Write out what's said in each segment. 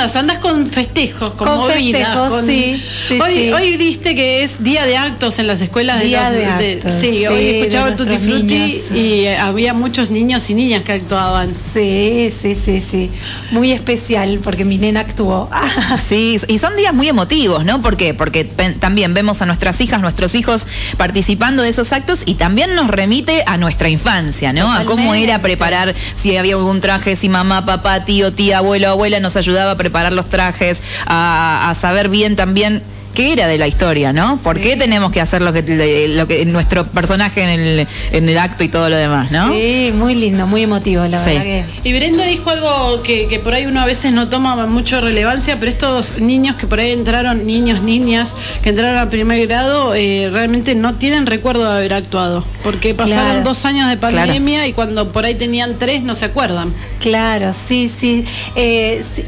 Andás con festejos, con, Con movidas. festejos, con- sí, sí, hoy, sí. hoy diste que es día de actos en las escuelas Día de, los- de- actos, sí, sí, hoy escuchaba Tutti Frutti niños, y eh, había muchos niños y niñas que actuaban. Sí, sí, sí, sí. Muy especial porque mi nena actuó. Sí, y son días muy emotivos, ¿no? ¿Por qué? Porque también vemos a nuestras hijas, nuestros hijos participando de esos actos y también nos remite a nuestra infancia, ¿no? A cómo era preparar, si había algún traje, si mamá, papá, tío, tía, abuelo, abuela nos ayudaba a preparar los trajes, a, a saber bien también qué era de la historia, ¿no? ¿Por Sí. qué tenemos que hacer lo que, lo que nuestro personaje en el, en el acto y todo lo demás, ¿no? Sí, muy lindo, muy emotivo, la Sí. verdad que. Y Brenda dijo algo que, que por ahí uno a veces no toma mucho relevancia, pero estos niños que por ahí entraron, niños, niñas, que entraron a primer grado, eh, realmente no tienen recuerdo de haber actuado, porque pasaron Claro. dos años de Claro. pandemia y cuando por ahí tenían tres no se acuerdan. Claro, sí, sí. Eh, sí,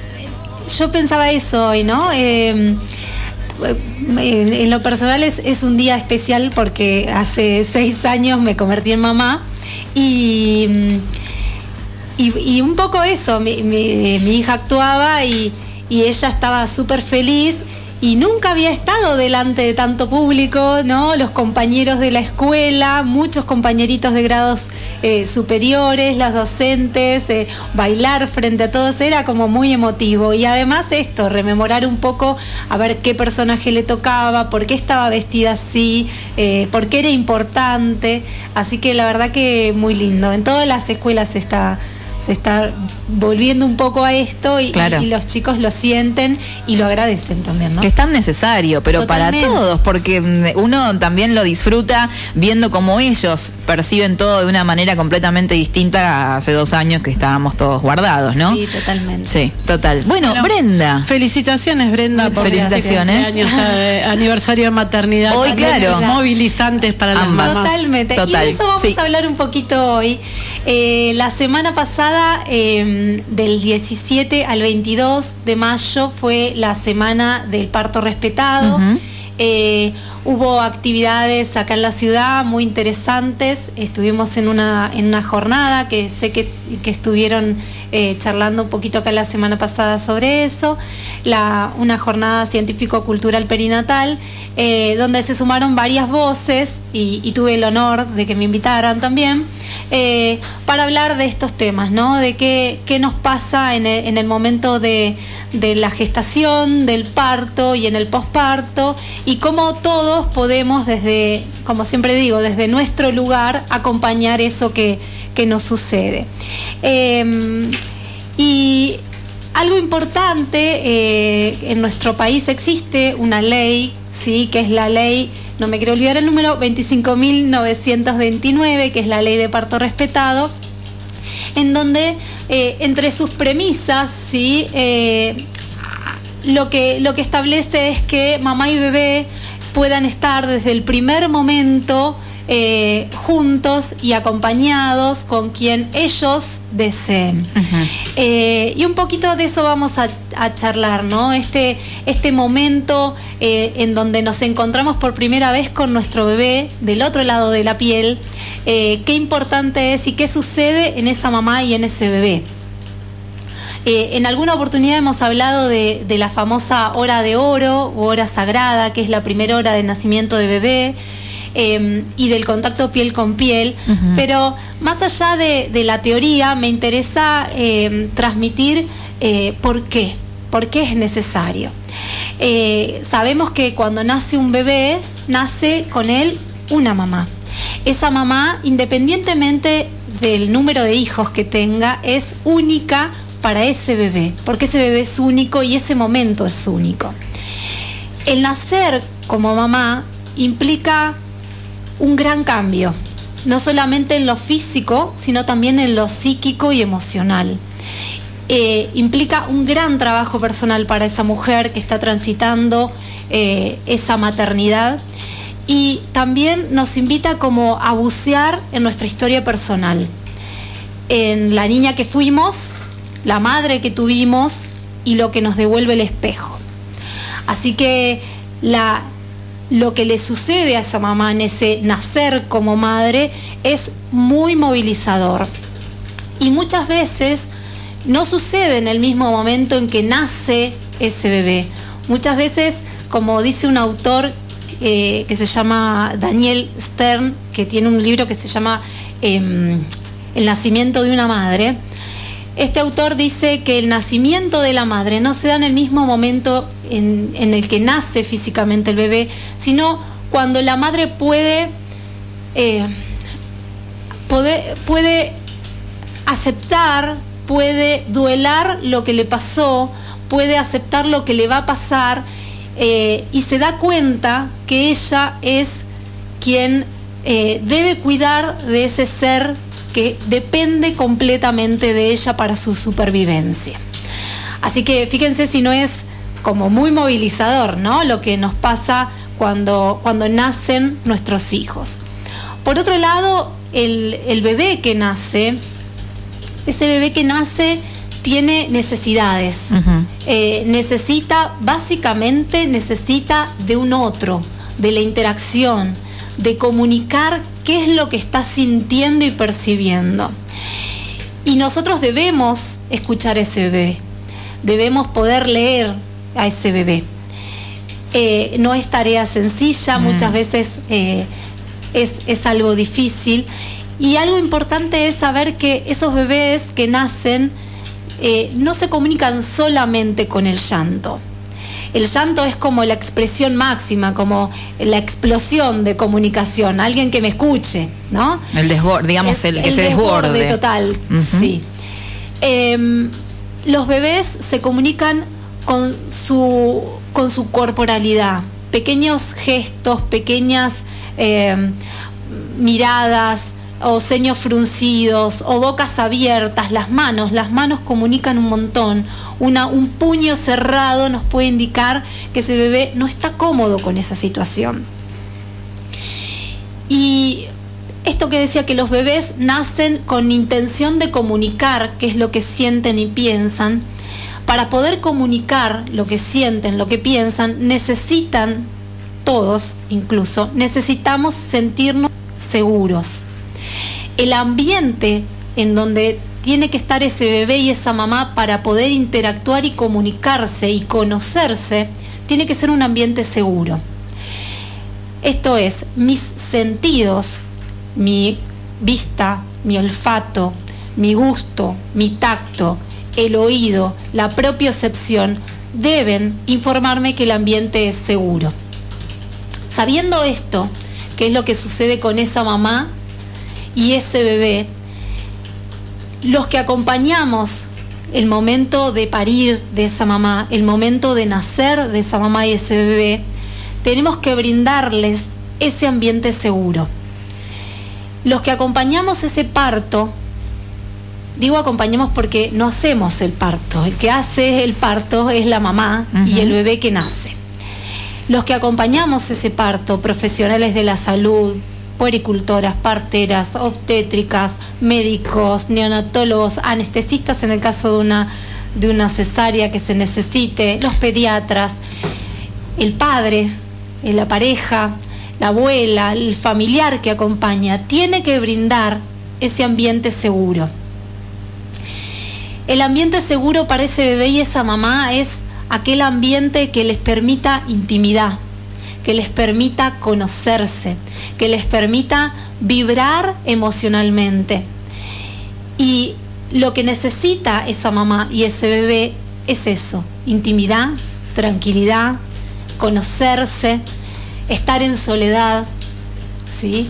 Yo pensaba eso hoy, ¿no? Eh, en, en lo personal es, un día especial porque hace seis años me convertí en mamá y, y, un poco eso, mi hija actuaba y, y ella estaba súper feliz y nunca había estado delante de tanto público, ¿no? Los compañeros de la escuela, muchos compañeritos de grados eh, superiores, las docentes, eh, bailar frente a todos era como muy emotivo. Y además esto, rememorar un poco a ver qué personaje le tocaba, por qué estaba vestida así, eh, por qué era importante. Así que la verdad que muy lindo. En todas las escuelas se está se está volviendo un poco a esto y, Claro. y los chicos lo sienten y lo agradecen también, ¿no? Que es tan necesario, pero Totalmente. para todos, porque mm, uno también lo disfruta viendo cómo ellos perciben todo de una manera completamente distinta a hace dos años que estábamos todos guardados, ¿no? Sí, totalmente. Sí, total. Bueno, Bueno, Brenda. Felicitaciones, Brenda, por felicitaciones. este eh, aniversario de maternidad. Hoy, claro. es Movilizantes para las Ambas. mamás. Totalmente. Total, Y de eso vamos sí. a hablar un poquito hoy. Eh, la semana pasada, eh, del 17 al 22 de mayo, fue la semana del parto respetado. Eh, hubo actividades acá en la ciudad muy interesantes. Estuvimos en una, en una jornada que sé que, que estuvieron eh, charlando un poquito acá la semana pasada sobre eso. Una jornada científico-cultural perinatal, eh, donde se sumaron varias voces y, y tuve el honor de que me invitaran también eh, para hablar de estos temas, ¿no? De qué, qué nos pasa en el, en el momento de, de la gestación, del parto y en el posparto, y cómo todos podemos desde, como siempre digo, desde nuestro lugar acompañar eso que, que nos sucede. Eh, y algo importante, eh, en nuestro país existe una ley, ¿sí? que es la ley, no me quiero olvidar el número, 25.929, que es la ley de parto respetado, en donde eh, entre sus premisas, ¿sí? Eh, lo, que, lo que establece es que mamá y bebé puedan estar desde el primer momento eh, juntos y acompañados con quien ellos deseen. Eh, y un poquito de eso vamos a, a charlar, ¿no? Este, este momento eh, en donde nos encontramos por primera vez con nuestro bebé del otro lado de la piel, qué importante es y qué sucede en esa mamá y en ese bebé. Eh, en alguna oportunidad hemos hablado de, de la famosa hora de oro o hora sagrada, que es la primera hora de nacimiento de bebé, eh, y del contacto piel con piel. Pero más allá de, de la teoría, me interesa eh, transmitir eh, por qué, por qué es necesario. Eh, sabemos que cuando nace un bebé, nace con él una mamá. Esa mamá, independientemente del número de hijos que tenga, es única para ese bebé, porque ese bebé es único y ese momento es único. El nacer como mamá implica un gran cambio, no solamente en lo físico, sino también en lo psíquico y emocional. Eh, implica un gran trabajo personal para esa mujer que está transitando eh, esa maternidad y también nos invita como a bucear en nuestra historia personal, en la niña que fuimos, la madre que tuvimos y lo que nos devuelve el espejo. Así que la, lo que le sucede a esa mamá en ese nacer como madre es muy movilizador. Y muchas veces no sucede en el mismo momento en que nace ese bebé. Muchas veces, como dice un autor eh, que se llama Daniel Stern, que tiene un libro que se llama em, El nacimiento de una madre, este autor dice que el nacimiento de la madre no se da en el mismo momento en, el que nace físicamente el bebé, sino cuando la madre puede, eh, puede, puede aceptar, puede duelar lo que le pasó, puede aceptar lo que le va a pasar eh, y se da cuenta que ella es quien eh, debe cuidar de ese ser que depende completamente de ella para su supervivencia. Así que fíjense si no es como muy movilizador, ¿no? Lo que nos pasa cuando, cuando nacen nuestros hijos. Por otro lado, el, bebé que nace, ese bebé que nace tiene necesidades. Eh, necesita, básicamente necesita de un otro, de la interacción, de comunicar qué es lo que está sintiendo y percibiendo. Y nosotros debemos escuchar a ese bebé, debemos poder leer a ese bebé. Eh, no es tarea sencilla, mm. muchas veces eh, es, algo difícil. Y algo importante es saber que esos bebés que nacen eh, no se comunican solamente con el llanto el llanto es como la expresión máxima, como la explosión de comunicación, alguien que me escuche, ¿no? El desborde, digamos, el, que se desborde. total, sí. Em, los bebés se comunican con su, con su corporalidad, pequeños gestos, pequeñas em, miradas, o ceños fruncidos o bocas abiertas, las manos, las manos comunican un montón. Un puño cerrado nos puede indicar que ese bebé no está cómodo con esa situación. Y esto que decía que los bebés nacen con intención de comunicar qué es lo que sienten y piensan, para poder comunicar lo que sienten, lo que piensan, necesitan, todos incluso, necesitamos sentirnos seguros el ambiente en donde tiene que estar ese bebé y esa mamá para poder interactuar y comunicarse y conocerse, tiene que ser un ambiente seguro. Esto es, mis sentidos, mi vista, mi olfato, mi gusto, mi tacto, el oído, la propiocepción, deben informarme que el ambiente es seguro. Sabiendo esto, qué es lo que sucede con esa mamá y ese bebé, los que acompañamos el momento de parir de esa mamá, el momento de nacer de esa mamá y ese bebé, tenemos que brindarles ese ambiente seguro. Los que acompañamos ese parto, digo acompañamos porque no hacemos el parto, el que hace el parto es la mamá y el bebé que nace. Los que acompañamos ese parto, profesionales de la salud, puericultoras, parteras, obstétricas, médicos, neonatólogos, anestesistas en el caso de una, de una cesárea que se necesite, los pediatras, el padre, eh, la pareja, la abuela, el familiar que acompaña, tiene que brindar ese ambiente seguro. El ambiente seguro para ese bebé y esa mamá es aquel ambiente que les permita intimidad, que les permita conocerse, que les permita vibrar emocionalmente. Y lo que necesita esa mamá y ese bebé es eso, intimidad, tranquilidad, conocerse, estar en soledad, ¿sí?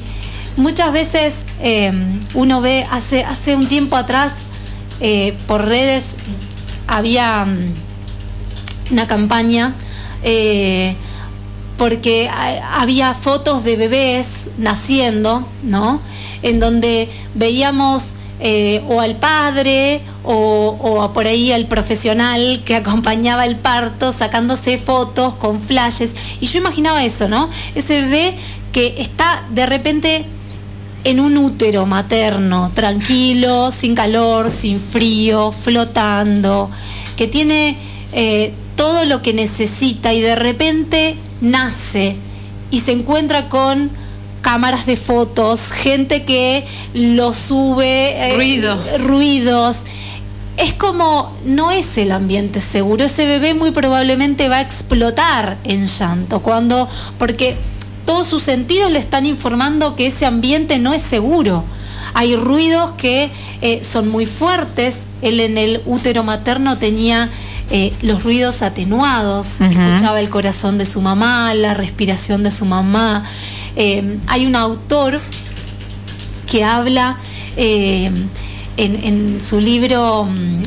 Muchas veces em, uno ve, hace, hace un tiempo atrás, eh, por redes, había mm, una campaña eh, porque había fotos de bebés naciendo, ¿no? En donde veíamos eh, o al padre o, o, por ahí al profesional que acompañaba el parto sacándose fotos con flashes. Y yo imaginaba eso, ¿no? Ese bebé que está de repente en un útero materno, tranquilo, sin calor, sin frío, flotando, que tiene eh, todo lo que necesita y de repente nace y se encuentra con cámaras de fotos, gente que lo sube, eh, ruidos. es como no es el ambiente seguro. Ese bebé muy probablemente va a explotar en llanto cuando porque todos sus sentidos le están informando que ese ambiente no es seguro. Hay ruidos que eh, son muy fuertes. Él en el útero materno tenía eh, los ruidos atenuados, escuchaba el corazón de su mamá, la respiración de su mamá. Eh, hay un autor que habla en, en, su libro mm,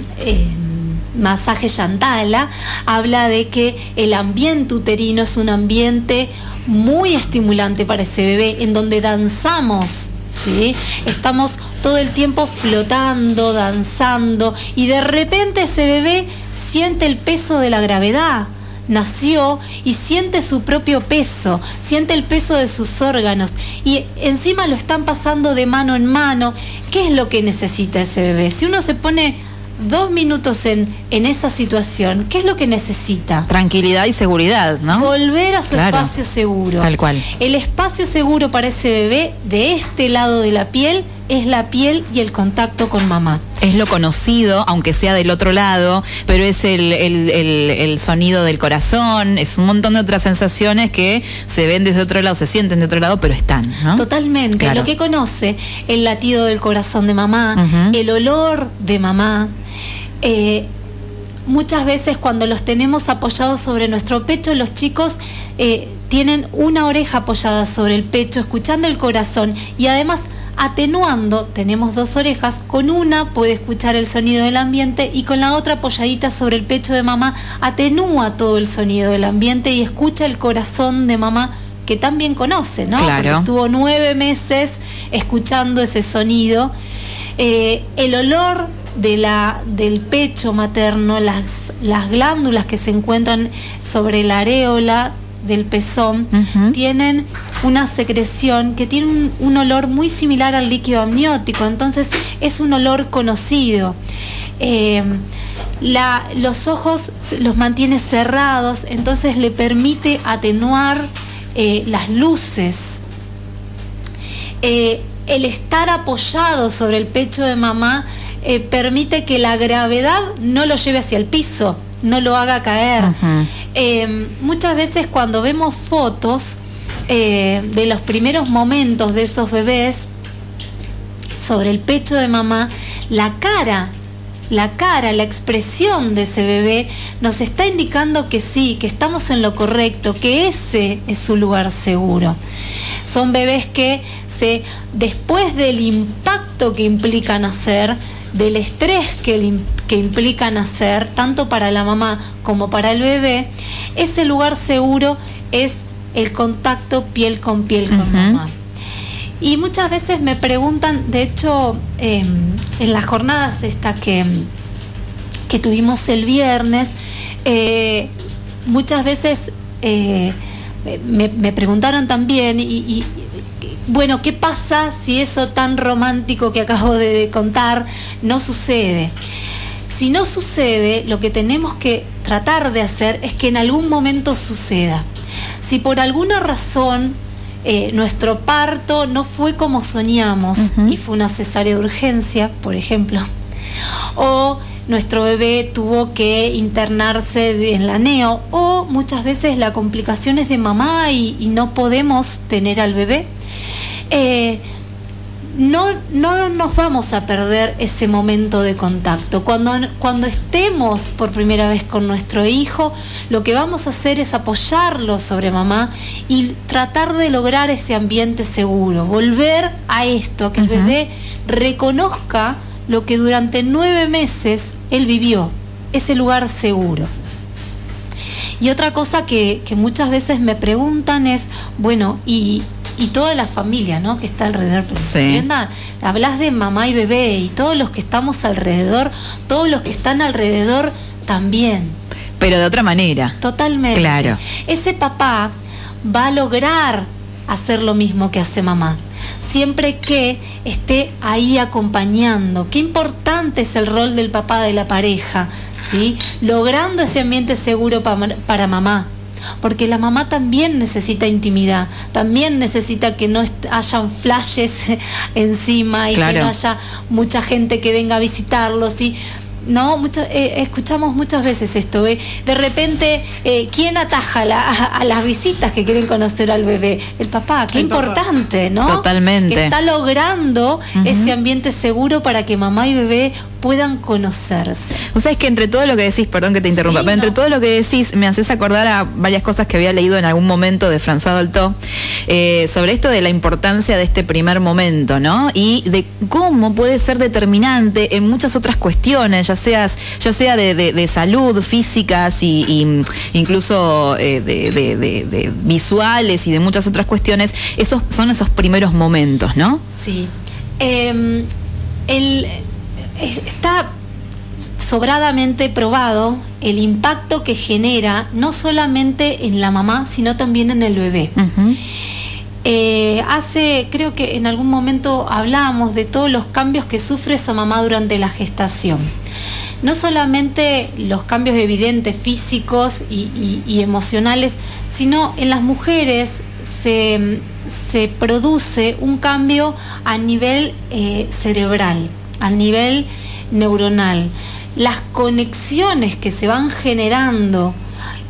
Masaje Yantala, habla de que el ambiente uterino es un ambiente muy estimulante para ese bebé, en donde danzamos, ¿sí? Estamos todo el tiempo flotando, danzando, y de repente ese bebé siente el peso de la gravedad. Nació y siente su propio peso, siente el peso de sus órganos y encima lo están pasando de mano en mano. ¿Qué es lo que necesita ese bebé? Si uno se pone dos minutos en, en esa situación, ¿qué es lo que necesita? Tranquilidad y seguridad, ¿no? Volver a su espacio seguro. Tal cual. El espacio seguro para ese bebé de este lado de la piel es la piel y el contacto con mamá. Es lo conocido, aunque sea del otro lado, pero es el, el, sonido del corazón, es un montón de otras sensaciones que se ven desde otro lado, se sienten de otro lado, pero están. ¿no? Totalmente. Lo que conoce, el latido del corazón de mamá, el olor de mamá, eh, muchas veces cuando los tenemos apoyados sobre nuestro pecho, los chicos eh, tienen una oreja apoyada sobre el pecho, escuchando el corazón y además atenuando, tenemos dos orejas, con una puede escuchar el sonido del ambiente y con la otra apoyadita sobre el pecho de mamá atenúa todo el sonido del ambiente y escucha el corazón de mamá que también conoce, ¿no? Claro. Porque estuvo nueve meses escuchando ese sonido. Eh, el olor de la, del pecho materno, las, las glándulas que se encuentran sobre la areola del pezón tienen una secreción que tiene un, olor muy similar al líquido amniótico, entonces es un olor conocido. Eh, la, los ojos los mantiene cerrados, entonces le permite atenuar eh, las luces. Eh, el estar apoyado sobre el pecho de mamá eh, permite que la gravedad no lo lleve hacia el piso, no lo haga caer. Em, muchas veces cuando vemos fotos eh, de los primeros momentos de esos bebés sobre el pecho de mamá, la cara la cara, la expresión de ese bebé nos está indicando que sí, que estamos en lo correcto, que ese es su lugar seguro. Son bebés que se, después del impacto que implica nacer, del estrés que, que implica nacer, tanto para la mamá como para el bebé, ese lugar seguro es el contacto piel con piel con mamá. Y muchas veces me preguntan, de hecho, em, en las jornadas estas que, que tuvimos el viernes, eh, muchas veces eh, me, preguntaron también, y, bueno, ¿qué pasa si eso tan romántico que acabo de contar no sucede? Si no sucede, lo que tenemos que tratar de hacer es que en algún momento suceda. Si por alguna razón eh, nuestro parto no fue como soñamos y fue una cesárea de urgencia, por ejemplo, o nuestro bebé tuvo que internarse en la neo, o muchas veces la complicación es de mamá y no podemos tener al bebé eh, no, no nos vamos a perder ese momento de contacto. Cuando, cuando estemos por primera vez con nuestro hijo, lo que vamos a hacer es apoyarlo sobre mamá y tratar de lograr ese ambiente seguro, volver a esto, que el bebé reconozca lo que durante nueve meses él vivió, ese lugar seguro. Y otra cosa que, que muchas veces me preguntan es, bueno, ¿y, y toda la familia, ¿no? Que está alrededor. Sí. hablas de mamá y bebé y todos los que estamos alrededor, todos los que están alrededor también. Pero de otra manera. Totalmente. Claro. Ese papá va a lograr hacer lo mismo que hace mamá. Siempre que esté ahí acompañando. Qué importante es el rol del papá de la pareja, ¿sí? Logrando ese ambiente seguro para mamá porque la mamá también necesita intimidad, también necesita que no hayan flashes encima y que no haya mucha gente que venga a visitarlos y ¿no? Mucho, eh, escuchamos muchas veces esto, ¿eh? de repente, eh, ¿quién ataja la- a, a las visitas que quieren conocer al bebé? El papá, qué El papá. importante, ¿no? Totalmente. Que está logrando ese ambiente seguro para que mamá y bebé puedan conocerse. Vos sabés que entre todo lo que decís, perdón que te interrumpa, Sí, pero entre no. todo lo que decís me haces acordar a varias cosas que había leído en algún momento de François Dolto eh, sobre esto de la importancia de este primer momento, ¿no? Y de cómo puede ser determinante en muchas otras cuestiones, ya seas, ya sea de, de- de salud, físicas y, y incluso eh, de, de- visuales y de muchas otras cuestiones. Esos son esos primeros momentos, ¿no? Sí. Eh, el- es- está sobradamente probado el impacto que genera no solamente en la mamá, sino también en el bebé. Eh, hace, creo que en algún momento hablamos de todos los cambios que sufre esa mamá durante la gestación. No solamente los cambios evidentes físicos y, y- y emocionales, sino en las mujeres se, se produce un cambio a nivel eh, cerebral, a nivel neuronal. Las conexiones que se van generando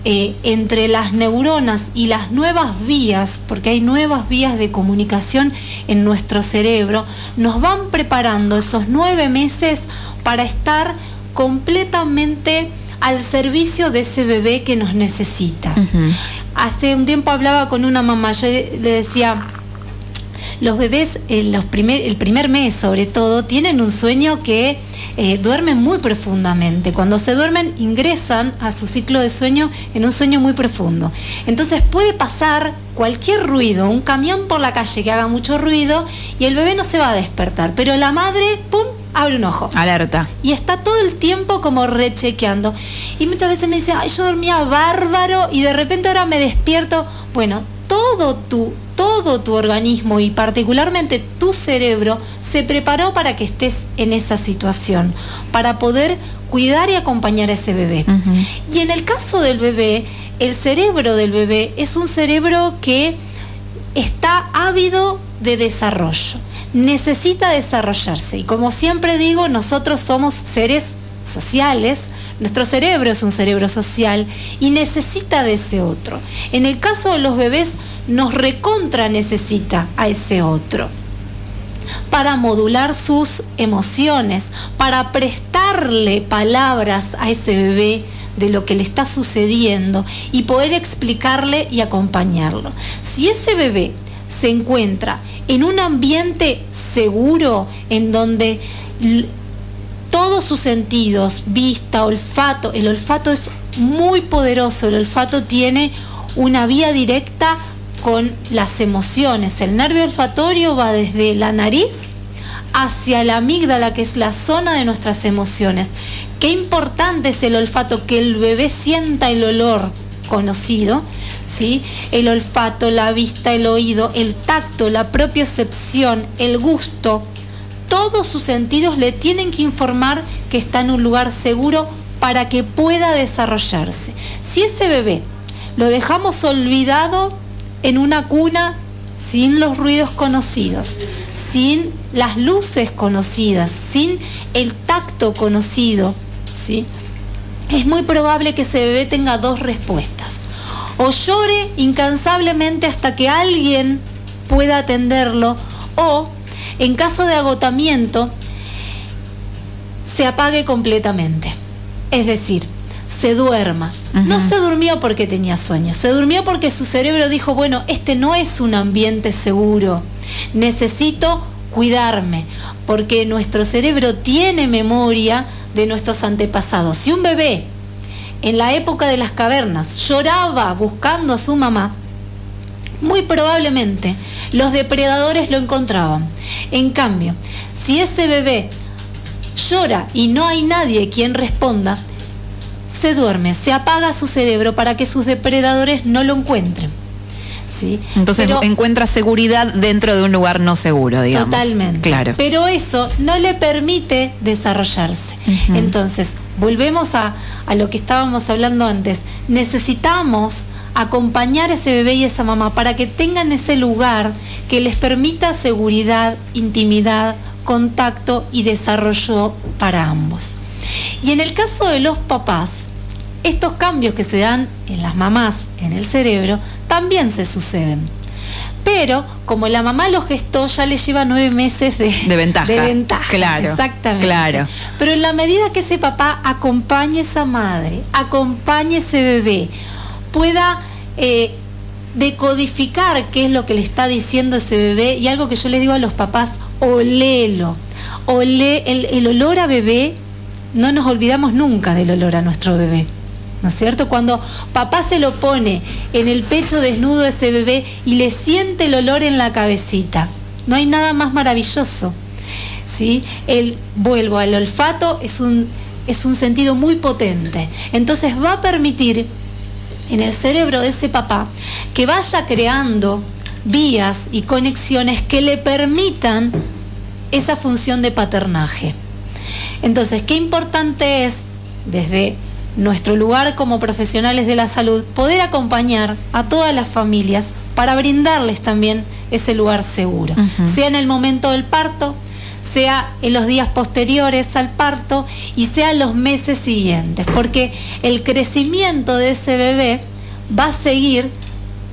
eh, entre las neuronas y las nuevas vías, porque hay nuevas vías de comunicación en nuestro cerebro, nos van preparando esos nueve meses para estar completamente al servicio de ese bebé que nos necesita. Hace un tiempo hablaba con una mamá, yo le decía, los bebés, eh, los primer, el primer mes sobre todo, tienen un sueño que eh, duermen muy profundamente. Cuando se duermen, ingresan a su ciclo de sueño en un sueño muy profundo. Entonces puede pasar cualquier ruido, un camión por la calle que haga mucho ruido y el bebé no se va a despertar, pero la madre, ¡pum!, abre un ojo Alerta. y está todo el tiempo como rechequeando. Y muchas veces me dice, ay, yo dormía bárbaro y de repente ahora me despierto. Bueno, todo tu, todo tu organismo y particularmente tu cerebro se preparó para que estés en esa situación, para poder cuidar y acompañar a ese bebé. Y en el caso del bebé, el cerebro del bebé es un cerebro que está ávido de desarrollo, necesita desarrollarse. Y como siempre digo, nosotros somos seres sociales, nuestro cerebro es un cerebro social y necesita de ese otro. En el caso de los bebés, nos recontra necesita a ese otro para modular sus emociones, para prestarle palabras a ese bebé de lo que le está sucediendo y poder explicarle y acompañarlo. Si ese bebé se encuentra en un ambiente seguro en donde todos sus sentidos, vista, olfato, el olfato es muy poderoso, el olfato tiene una vía directa con las emociones. El nervio olfatorio va desde la nariz hacia la amígdala, que es la zona de nuestras emociones. Qué importante es el olfato, que el bebé sienta el olor conocido, ¿sí? El olfato, la vista, el oído, el tacto, la propiocepción, el gusto, todos sus sentidos le tienen que informar que está en un lugar seguro para que pueda desarrollarse. Si ese bebé lo dejamos olvidado en una cuna sin los ruidos conocidos, sin las luces conocidas, sin el tacto conocido, ¿sí? es muy probable que ese bebé tenga dos respuestas. O llore incansablemente hasta que alguien pueda atenderlo, o en caso de agotamiento, se apague completamente. Es decir, se duerma. No se durmió porque tenía sueño, se durmió porque su cerebro dijo, bueno, este no es un ambiente seguro, necesito cuidarme, porque nuestro cerebro tiene memoria de nuestros antepasados. Si un bebé en la época de las cavernas lloraba buscando a su mamá, muy probablemente los depredadores lo encontraban. En cambio, si ese bebé llora y no hay nadie quien responda, se duerme, se apaga su cerebro para que sus depredadores no lo encuentren. ¿Sí? Entonces Pero- encuentra seguridad dentro de un lugar no seguro, digamos. Totalmente. Claro. Pero eso no le permite desarrollarse. Entonces, volvemos a, a lo que estábamos hablando antes. Necesitamos acompañar a ese bebé y a esa mamá para que tengan ese lugar que les permita seguridad, intimidad, contacto y desarrollo para ambos. Y en el caso de los papás, estos cambios que se dan en las mamás, en el cerebro, también se suceden. Pero como la mamá lo gestó, ya le lleva nueve meses de, de ventaja. De ventaja. Claro. Exactamente. Claro. Pero en la medida que ese papá acompañe a esa madre, acompañe a ese bebé, pueda eh, decodificar qué es lo que le está diciendo ese bebé, y algo que yo les digo a los papás, olélo. Olé, el, el olor a bebé, no nos olvidamos nunca del olor a nuestro bebé. ¿No es cierto? Cuando papá se lo pone en el pecho desnudo de ese bebé y le siente el olor en la cabecita, no hay nada más maravilloso. ¿sí? El, vuelvo al olfato, es un, es un sentido muy potente. Entonces va a permitir en el cerebro de ese papá que vaya creando vías y conexiones que le permitan esa función de paternaje. Entonces, qué importante es desde nuestro lugar como profesionales de la salud, poder acompañar a todas las familias para brindarles también ese lugar seguro, uh -huh. sea en el momento del parto, sea en los días posteriores al parto y sea en los meses siguientes, porque el crecimiento de ese bebé va a seguir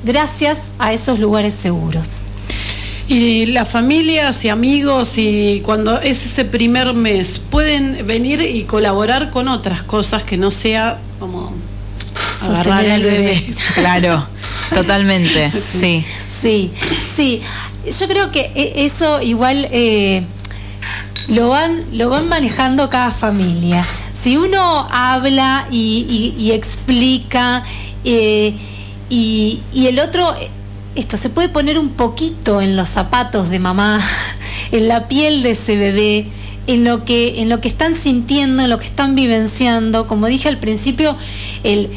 gracias a esos lugares seguros. Y las familias y amigos y cuando es ese primer mes pueden venir y colaborar con otras cosas que no sea como sostener al bebé. bebé. Claro, totalmente, sí. Sí, sí. Yo creo que e, eso igual eh, lo van lo van manejando cada familia. Si uno habla y, y, y explica eh, y, y el otro esto se puede poner un poquito en los zapatos de mamá, en la piel de ese bebé, en lo que, en lo que están sintiendo, en lo que están vivenciando. Como dije al principio, el,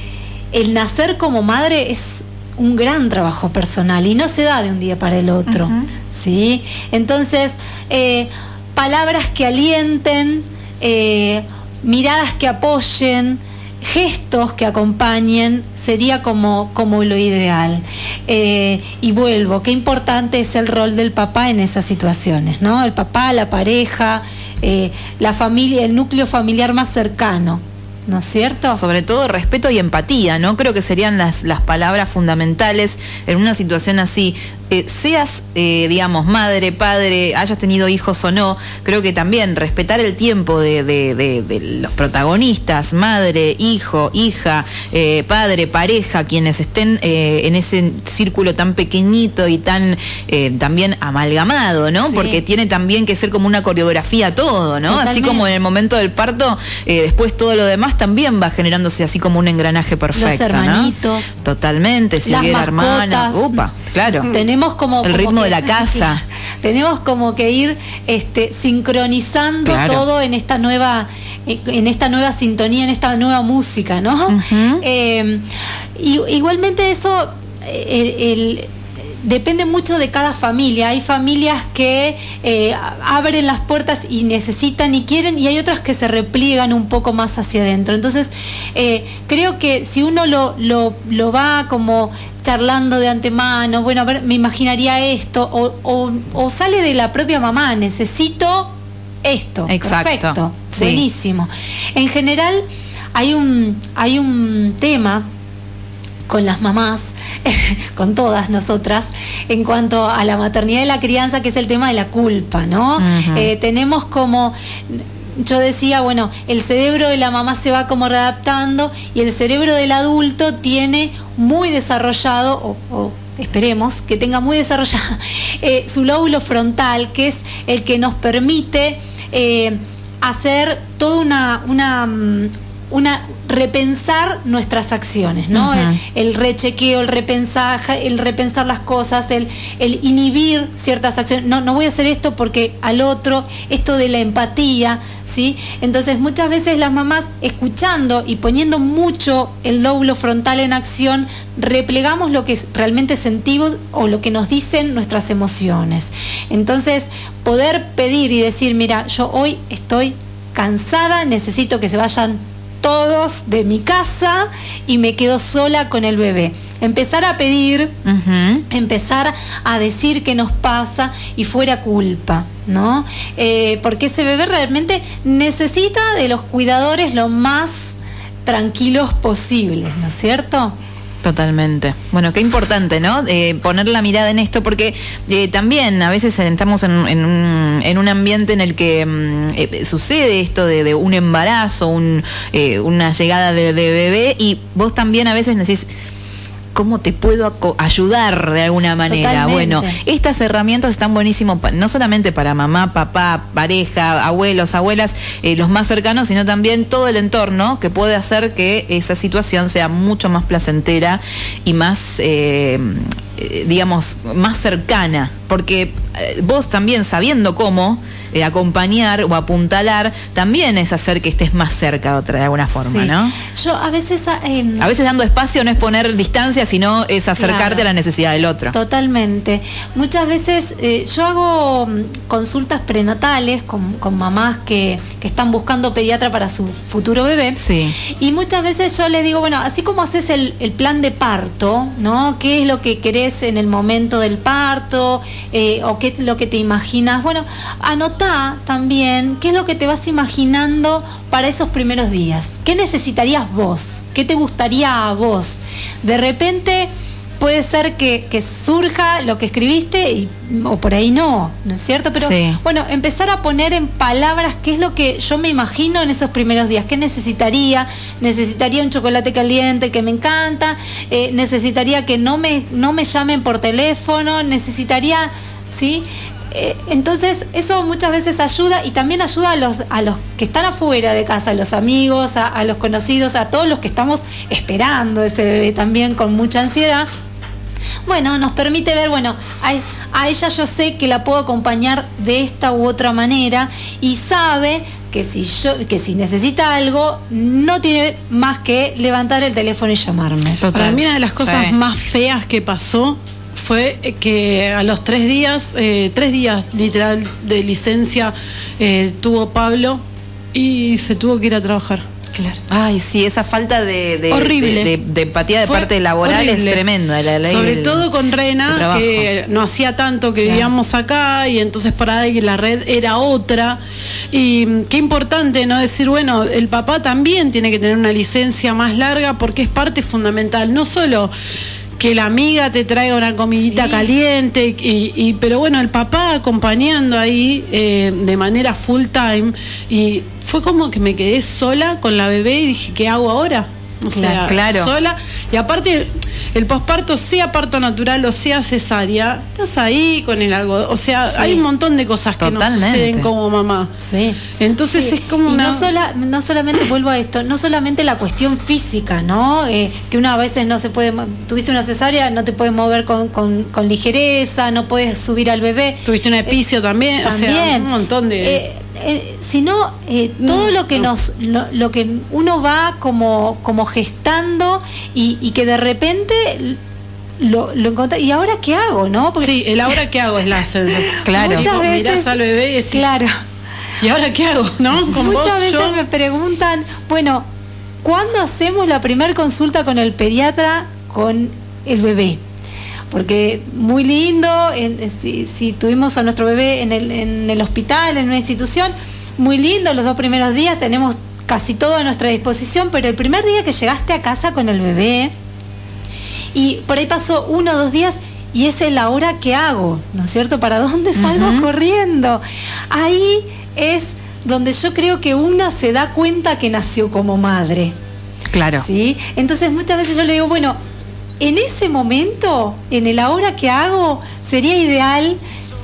el nacer como madre es un gran trabajo personal y no se da de un día para el otro. Uh -huh. ¿sí? Entonces, eh, palabras que alienten, eh, miradas que apoyen, gestos que acompañen sería como, como lo ideal. Eh, y vuelvo, qué importante es el rol del papá en esas situaciones, ¿no? El papá, la pareja, eh, la familia, el núcleo familiar más cercano. ¿No es cierto? Sobre todo respeto y empatía, ¿no? Creo que serían las, las palabras fundamentales en una situación así. Eh, seas, eh, digamos, madre, padre, hayas tenido hijos o no, creo que también respetar el tiempo de, de, de, de los protagonistas, madre, hijo, hija, eh, padre, pareja, quienes estén en ese círculo tan pequeñito y tan también amalgamado, ¿no? Sí. Porque tiene también que ser como una coreografía todo, ¿no? Totalmente. Así como en el momento del parto, después todo lo demás también va generándose así como un engranaje perfecto. Los hermanitos. ¿no? Totalmente, si las hubiera mascotas. Upa, claro. Tenemos como El como ritmo que- de la casa. tenemos como que ir este sincronizando Claro. todo en esta nueva en esta nueva sintonía, en esta nueva música, ¿no? Eh, y- igualmente eso el- el- depende mucho de cada familia. Hay familias que eh, abren las puertas y necesitan y quieren, y hay otras que se repliegan un poco más hacia adentro. Entonces, eh, creo que si uno lo, lo, lo va como charlando de antemano, bueno, a ver, me imaginaría esto, o, o- o sale de la propia mamá, necesito esto. Exacto, Perfecto, sí. buenísimo. En general, hay un, hay un tema con las mamás, con todas nosotras, en cuanto a la maternidad y la crianza, que es el tema de la culpa, ¿no? Eh, tenemos como, yo decía, bueno, el cerebro de la mamá se va como readaptando y el cerebro del adulto tiene muy desarrollado, o, o esperemos que tenga muy desarrollado eh, su lóbulo frontal, que es el que nos permite eh, hacer toda una, una, mm, una repensar nuestras acciones, ¿no? El rechequeo, el repensar, el repensar las cosas, el, el inhibir ciertas acciones. No, no voy a hacer esto porque al otro, esto de la empatía, ¿sí? Entonces muchas veces las mamás escuchando y poniendo mucho el lóbulo frontal en acción, replegamos lo que realmente sentimos o lo que nos dicen nuestras emociones. Entonces, poder pedir y decir, mira, yo hoy estoy cansada, necesito que se vayan todos de mi casa y me quedo sola con el bebé. Empezar a pedir, empezar a decir qué nos pasa y fuera culpa, ¿no? Eh, porque ese bebé realmente necesita de los cuidadores lo más tranquilos posibles, ¿no es cierto? Totalmente. Bueno, qué importante, ¿no? Eh, poner la mirada en esto, porque eh, también a veces estamos en, un, en, un, ambiente en el que mm, eh, sucede esto de, un embarazo, un, una llegada de, de, bebé, y vos también a veces decís cómo te puedo ayudar de alguna manera. Bueno, estas herramientas están buenísimas no solamente para mamá, papá, pareja, abuelos, abuelas, eh, los más cercanos, sino también todo el entorno que puede hacer que esa situación sea mucho más placentera y más, eh, eh, digamos, más cercana. Porque vos también sabiendo cómo, eh, acompañar o apuntalar también es hacer que estés más cerca de otra de alguna forma, ¿no? Yo a veces... Ah, em, a veces dando espacio no es poner distancia, sino es acercarte a la necesidad del otro. Totalmente. Muchas veces eh, yo hago mm, consultas prenatales con, con mamás que, que, están buscando pediatra para su futuro bebé. Sí. Y muchas veces yo les digo, bueno, así como haces el, el plan de parto, ¿no? ¿Qué es lo que querés en el momento del parto? Eh, ¿O qué es lo que te imaginas? Bueno, también qué es lo que te vas imaginando para esos primeros días. ¿Qué necesitarías vos? ¿Qué te gustaría a vos? De repente puede ser que, surja lo que escribiste y, o por ahí no, ¿no es cierto? Pero bueno, empezar a poner en palabras qué es lo que yo me imagino en esos primeros días, qué necesitaría, necesitaría un chocolate caliente que me encanta, eh, necesitaría que no me, no me llamen por teléfono, necesitaría, ¿sí? Eh, entonces eso muchas veces ayuda y también ayuda a los, a los que están afuera de casa, a los amigos, a, los conocidos, a todos los que estamos esperando ese bebé también con mucha ansiedad. Bueno, nos permite ver, bueno, a, ella yo sé que la puedo acompañar de esta u otra manera y sabe que si yo que si necesita algo no tiene más que levantar el teléfono y llamarme. Para mí una de las cosas más feas que pasó fue que a los tres días, eh, tres días literal de licencia eh, tuvo Pablo y se tuvo que ir a trabajar. Claro. Ay, sí, esa falta de, horrible. de, empatía de parte laboral es tremenda. La Sobre todo con Rena, que no hacía tanto que vivíamos acá y entonces para ahí la red era otra. Y mm, qué importante, ¿no? Decir, bueno, el papá también tiene que tener una licencia más larga porque es parte fundamental, no solo que la amiga te traiga una comidita caliente, y, pero bueno, el papá acompañando ahí eh, de manera full time y fue como que me quedé sola con la bebé y dije, ¿qué hago ahora? O sea, claro. sola. Y aparte, el posparto, sea parto natural o sea cesárea, estás ahí con el algo. O sea, hay un montón de cosas que no suceden como mamá. Sí. Entonces es como y no, sola, no solamente, vuelvo a esto, no solamente la cuestión física, ¿no? Eh, que una a veces no se puede. Tuviste una cesárea, no te puedes mover con, con, ligereza, no puedes subir al bebé. Tuviste un epicio también, también. O sea, un montón de. Eh, eh, sino eh, todo lo que nos lo, que uno va como como gestando y, que de repente lo, lo encontré y ahora qué hago no sí el ahora qué hago es la claro. Muchas veces al bebé y decís, claro. y ahora qué hago no muchas veces me preguntan bueno ¿cuándo hacemos la primera consulta con el pediatra con el bebé porque muy lindo, si, tuvimos a nuestro bebé en el, en el hospital, en una institución, muy lindo, los dos primeros días tenemos casi todo a nuestra disposición, pero el primer día que llegaste a casa con el bebé, y por ahí pasó uno o dos días, y es la hora que hago, ¿no es cierto? ¿Para dónde salgo corriendo? Ahí es donde yo creo que una se da cuenta que nació como madre. Claro. ¿Sí? Entonces muchas veces yo le digo, bueno, en ese momento, en el ahora que hago, sería ideal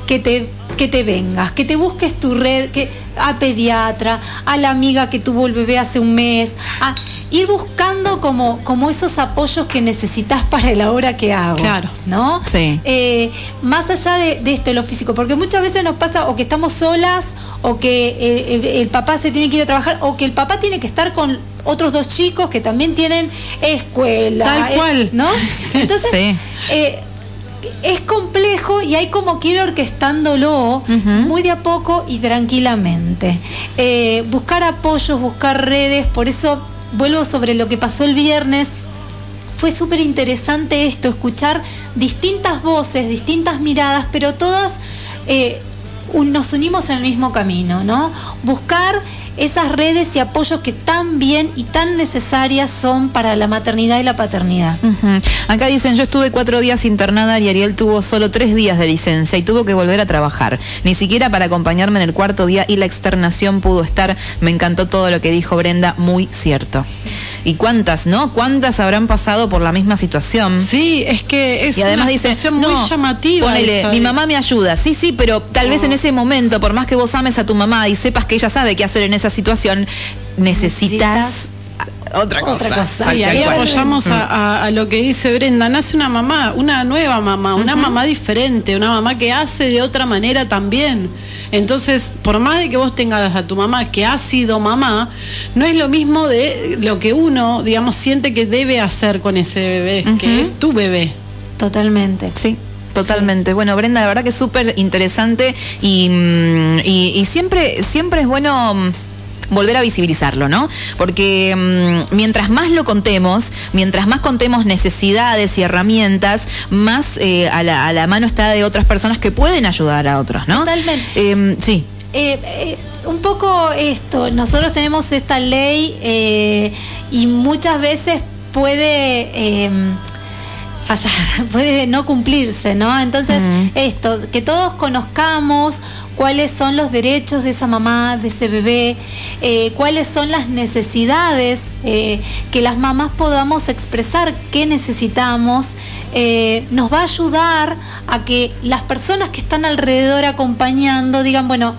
que te, que te vengas, que te busques tu red, que, a pediatra, a la amiga que tuvo el bebé hace un mes, a ir buscando como, como esos apoyos que necesitas para el ahora que hago. Claro. ¿No? Sí. Eh, más allá de, esto, lo físico, porque muchas veces nos pasa o que estamos solas, o que el papá se tiene que ir a trabajar, o que el papá tiene que estar con otros dos chicos que también tienen escuela. Tal eh, cual. ¿No? Entonces, eh, es complejo y hay como que ir orquestándolo muy de a poco y tranquilamente. Eh, buscar apoyos, buscar redes, por eso vuelvo sobre lo que pasó el viernes, fue súper interesante esto, escuchar distintas voces, distintas miradas, pero todas eh, nos unimos en el mismo camino, ¿no? Buscar esas redes y apoyos que tan bien y tan necesarias son para la maternidad y la paternidad. Acá dicen, yo estuve cuatro días internada y Ariel tuvo solo tres días de licencia y tuvo que volver a trabajar. Ni siquiera para acompañarme en el cuarto día y la externación pudo estar. Me encantó todo lo que dijo Brenda, muy cierto y cuántas, ¿no? ¿Cuántas habrán pasado por la misma situación? Sí, es que es y además una dice, situación muy no, llamativa. ponele, mi mamá me ayuda. Sí, sí, pero tal vez en ese momento, por más que vos ames a tu mamá y sepas que ella sabe qué hacer en esa situación, necesitas otra cosa. Otra cosa. Y ahí apoyamos a, a- a lo que dice Brenda. Nace una mamá, una nueva mamá, una mamá diferente, una mamá que hace de otra manera también. Entonces, por más de que vos tengas a tu mamá que ha sido mamá, no es lo mismo de lo que uno, digamos, siente que debe hacer con ese bebé, que es tu bebé. Totalmente. Sí. Totalmente. Bueno, Brenda, la verdad que es súper interesante y, mm, y- y siempre, siempre es bueno mm, volver a visibilizarlo, ¿no? Porque mm, mientras más lo contemos, mientras más contemos necesidades y herramientas, más eh, a, la, a la mano está de otras personas que pueden ayudar a otros, ¿no? Totalmente. Em, sí. Eh, eh, un poco esto, nosotros tenemos esta ley eh, y muchas veces puede eh, fallar, puede no cumplirse, ¿no? Entonces, esto, que todos conozcamos cuáles son los derechos de esa mamá, de ese bebé, eh, cuáles son las necesidades, eh, que las mamás podamos expresar qué necesitamos, eh, nos va a ayudar a que las personas que están alrededor acompañando digan, bueno,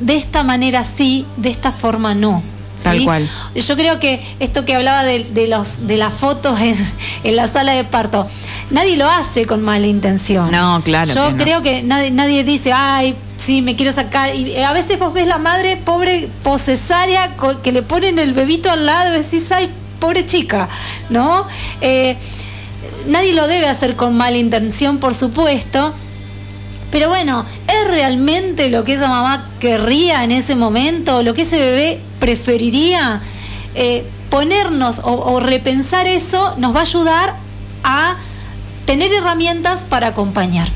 de esta manera sí, de esta forma no. Tal ¿sí? cual. Yo creo que esto que hablaba de, de los de las fotos en, en la sala de parto, nadie lo hace con mala intención. No, claro Yo que no. creo que nadie, nadie dice, ay, sí, me quiero sacar. Y eh, a veces vos ves la madre pobre posesaria que le ponen el bebito al lado y decís, ay, pobre chica, ¿no? Eh, nadie lo debe hacer con mala intención, por supuesto. Pero bueno, ¿es realmente lo que esa mamá querría en ese momento? ¿Lo que ese bebé preferiría? Eh, ponernos o, o repensar eso nos va a ayudar a tener herramientas para acompañar.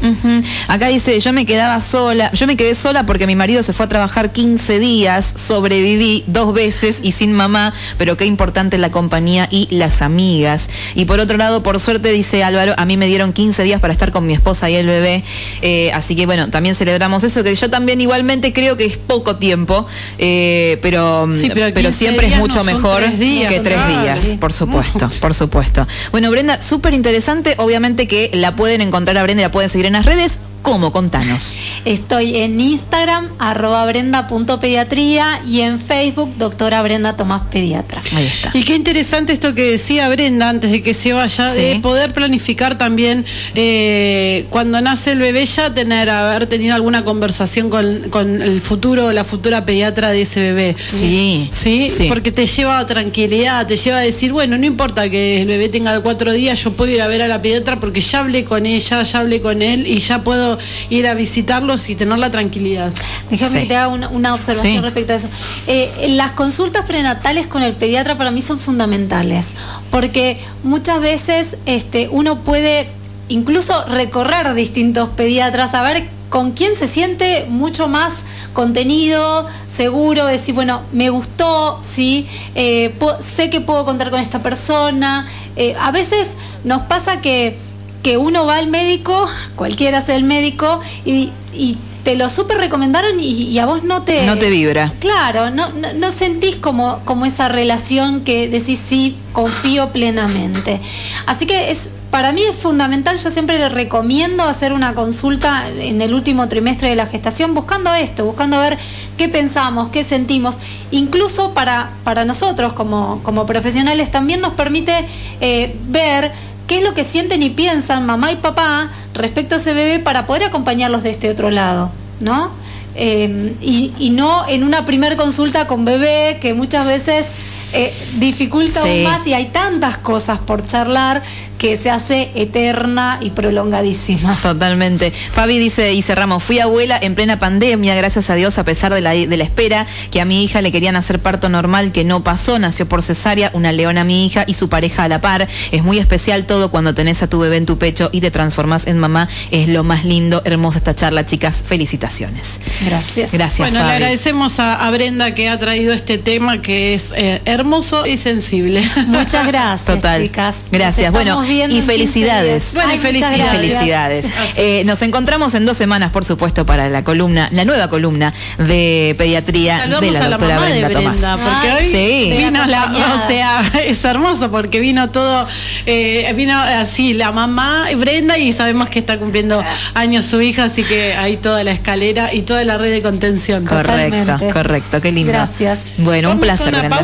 Acá dice, yo me quedaba sola, yo me quedé sola porque mi marido se fue a trabajar 15 días, sobreviví dos veces y sin mamá, pero qué importante la compañía y las amigas. Y por otro lado, por suerte, dice Álvaro, a mí me dieron 15 días para estar con mi esposa y el bebé, eh, así que bueno, también celebramos eso, que yo también igualmente creo que es poco tiempo, eh, pero, Sí, pero 15 siempre es mucho no mejor tres días, que tres días, por supuesto, por supuesto. Bueno, Brenda, súper interesante, obviamente que la pueden encontrar a Brenda la pueden seguir en las redes. ¿Cómo? Contanos. Estoy en Instagram, arroba brenda.pediatría y en Facebook, doctora Brenda Tomás Pediatra. Ahí está. Y qué interesante esto que decía Brenda antes de que se vaya, Sí. de poder planificar también eh, cuando nace el bebé ya tener, haber tenido alguna conversación con, con el futuro, la futura pediatra de ese bebé. Sí, ¿Sí? sí. porque te lleva a tranquilidad, te lleva a decir, bueno, no importa que el bebé tenga cuatro días, yo puedo ir a ver a la pediatra porque ya hablé con ella, ya hablé con él y ya puedo ir a visitarlos y tener la tranquilidad. Déjame Sí. que te haga una, una observación Sí. respecto a eso. Eh, las consultas prenatales con el pediatra para mí son fundamentales, porque muchas veces este, uno puede incluso recorrer distintos pediatras, a ver con quién se siente mucho más contenido, seguro, decir, bueno, me gustó, sí, eh, sé que puedo contar con esta persona. Eh, a veces nos pasa que que uno va al médico, cualquiera sea el médico, y, y te lo súper recomendaron y, y a vos no te... No te vibra. Claro, no, no, no sentís como, como esa relación que decís sí, confío plenamente. Así que es para mí es fundamental, yo siempre le recomiendo hacer una consulta en el último trimestre de la gestación buscando esto, buscando ver qué pensamos, qué sentimos. Incluso para, para nosotros como, como profesionales también nos permite eh, ver qué es lo que sienten y piensan mamá y papá respecto a ese bebé para poder acompañarlos de este otro lado, ¿no? Eh, y, y no en una primer consulta con bebé que muchas veces eh, dificulta Sí. aún más y hay tantas cosas por charlar que se hace eterna y prolongadísima. Totalmente. Fabi dice, y cerramos, fui abuela en plena pandemia, gracias a Dios, a pesar de la, de la espera, que a mi hija le querían hacer parto normal, que no pasó, nació por cesárea, una leona mi hija y su pareja a la par. Es muy especial todo cuando tenés a tu bebé en tu pecho y te transformás en mamá. Es lo más lindo, hermosa esta charla, chicas. Felicitaciones. Gracias. Gracias, Bueno, le agradecemos a, a Brenda que ha traído este tema que es eh, hermoso y sensible. Muchas gracias, Total. chicas. Gracias. Bueno, viendo y en 15 felicidades. Bueno, y felicidades. Eh, nos encontramos en dos semanas, por supuesto, para la columna, la nueva columna de pediatría Saludamos de la a la doctora mamá de Brenda Brenda, Tomás. porque hoy sí. vino la, o sea, es hermoso porque vino todo, eh, vino así la mamá Brenda y sabemos que está cumpliendo años su hija, así que ahí toda la escalera y toda la red de contención. Correcto, Totalmente. correcto, qué lindo. Gracias. Bueno, un placer, Brenda.